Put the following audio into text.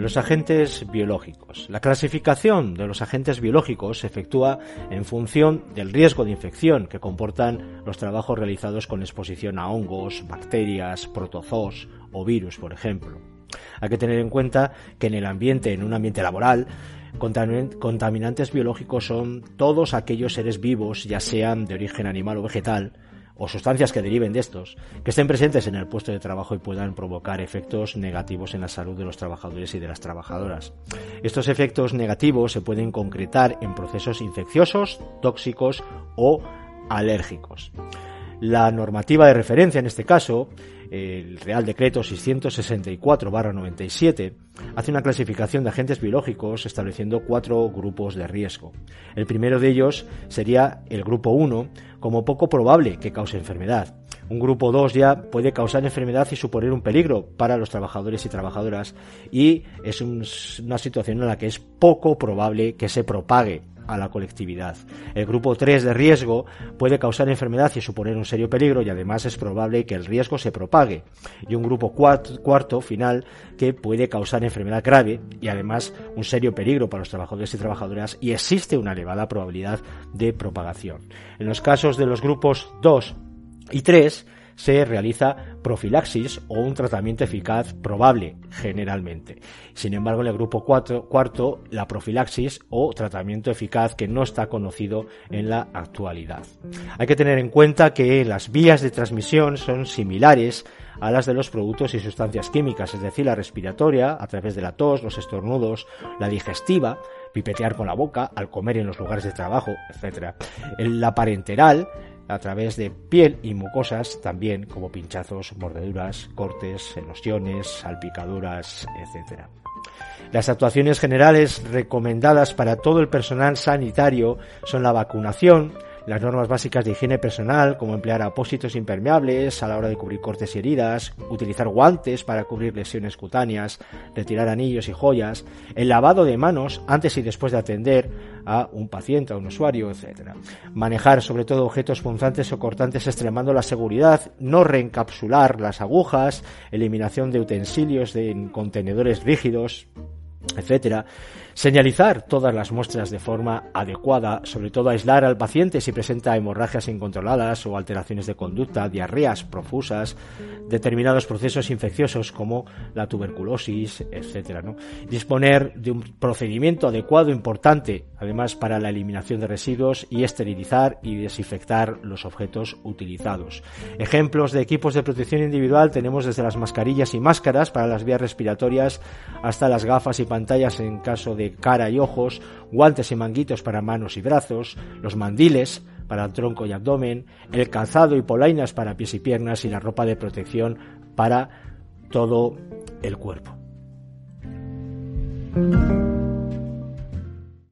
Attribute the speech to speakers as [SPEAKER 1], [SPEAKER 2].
[SPEAKER 1] Los agentes biológicos. La clasificación de los agentes biológicos se efectúa en función del riesgo de infección que comportan los trabajos realizados con exposición a hongos, bacterias, protozoos o virus, por ejemplo. Hay que tener en cuenta que en el ambiente, en un ambiente laboral, contaminantes biológicos son todos aquellos seres vivos, ya sean de origen animal o vegetal, o sustancias que deriven de estos, que estén presentes en el puesto de trabajo y puedan provocar efectos negativos en la salud de los trabajadores y de las trabajadoras. Estos efectos negativos se pueden concretar en procesos infecciosos, tóxicos o alérgicos. La normativa de referencia en este caso el Real Decreto 664-97 hace una clasificación de agentes biológicos estableciendo cuatro grupos de riesgo. El primero de ellos sería el grupo 1 como poco probable que cause enfermedad. Un grupo 2 ya puede causar enfermedad y suponer un peligro para los trabajadores y trabajadoras y es una situación en la que es poco probable que se propague a la colectividad. El grupo 3 de riesgo puede causar enfermedad y suponer un serio peligro y además es probable que el riesgo se propague. Y un grupo cuarto, final que puede causar enfermedad grave y además un serio peligro para los trabajadores y trabajadoras y existe una elevada probabilidad de propagación. En los casos de los grupos 2 y 3, se realiza profilaxis o un tratamiento eficaz probable generalmente. Sin embargo, en el grupo cuarto, la profilaxis o tratamiento eficaz que no está conocido en la actualidad. Hay que tener en cuenta que las vías de transmisión son similares a las de los productos y sustancias químicas, es decir, la respiratoria a través de la tos, los estornudos, la digestiva, pipetear con la boca, al comer en los lugares de trabajo, etc. La parenteral a través de piel y mucosas también como pinchazos, mordeduras, cortes, erosiones, salpicaduras, etc. Las actuaciones generales recomendadas para todo el personal sanitario son la vacunación, las normas básicas de higiene personal, como emplear apósitos impermeables a la hora de cubrir cortes y heridas, utilizar guantes para cubrir lesiones cutáneas, retirar anillos y joyas, el lavado de manos antes y después de atender a un paciente, a un usuario, etc. Manejar sobre todo objetos punzantes o cortantes extremando la seguridad, no reencapsular las agujas, eliminación de utensilios en contenedores rígidos, etcétera. Señalizar todas las muestras de forma adecuada, sobre todo aislar al paciente si presenta hemorragias incontroladas o alteraciones de conducta, diarreas profusas, determinados procesos infecciosos como la tuberculosis, etcétera. Disponer de un procedimiento adecuado importante, además para la eliminación de residuos y esterilizar y desinfectar los objetos utilizados. Ejemplos de equipos de protección individual tenemos desde las mascarillas y máscaras para las vías respiratorias hasta las gafas y pantallas en caso de cara y ojos, guantes y manguitos para manos y brazos, los mandiles para tronco y abdomen, el calzado y polainas para pies y piernas y la ropa de protección para todo el cuerpo.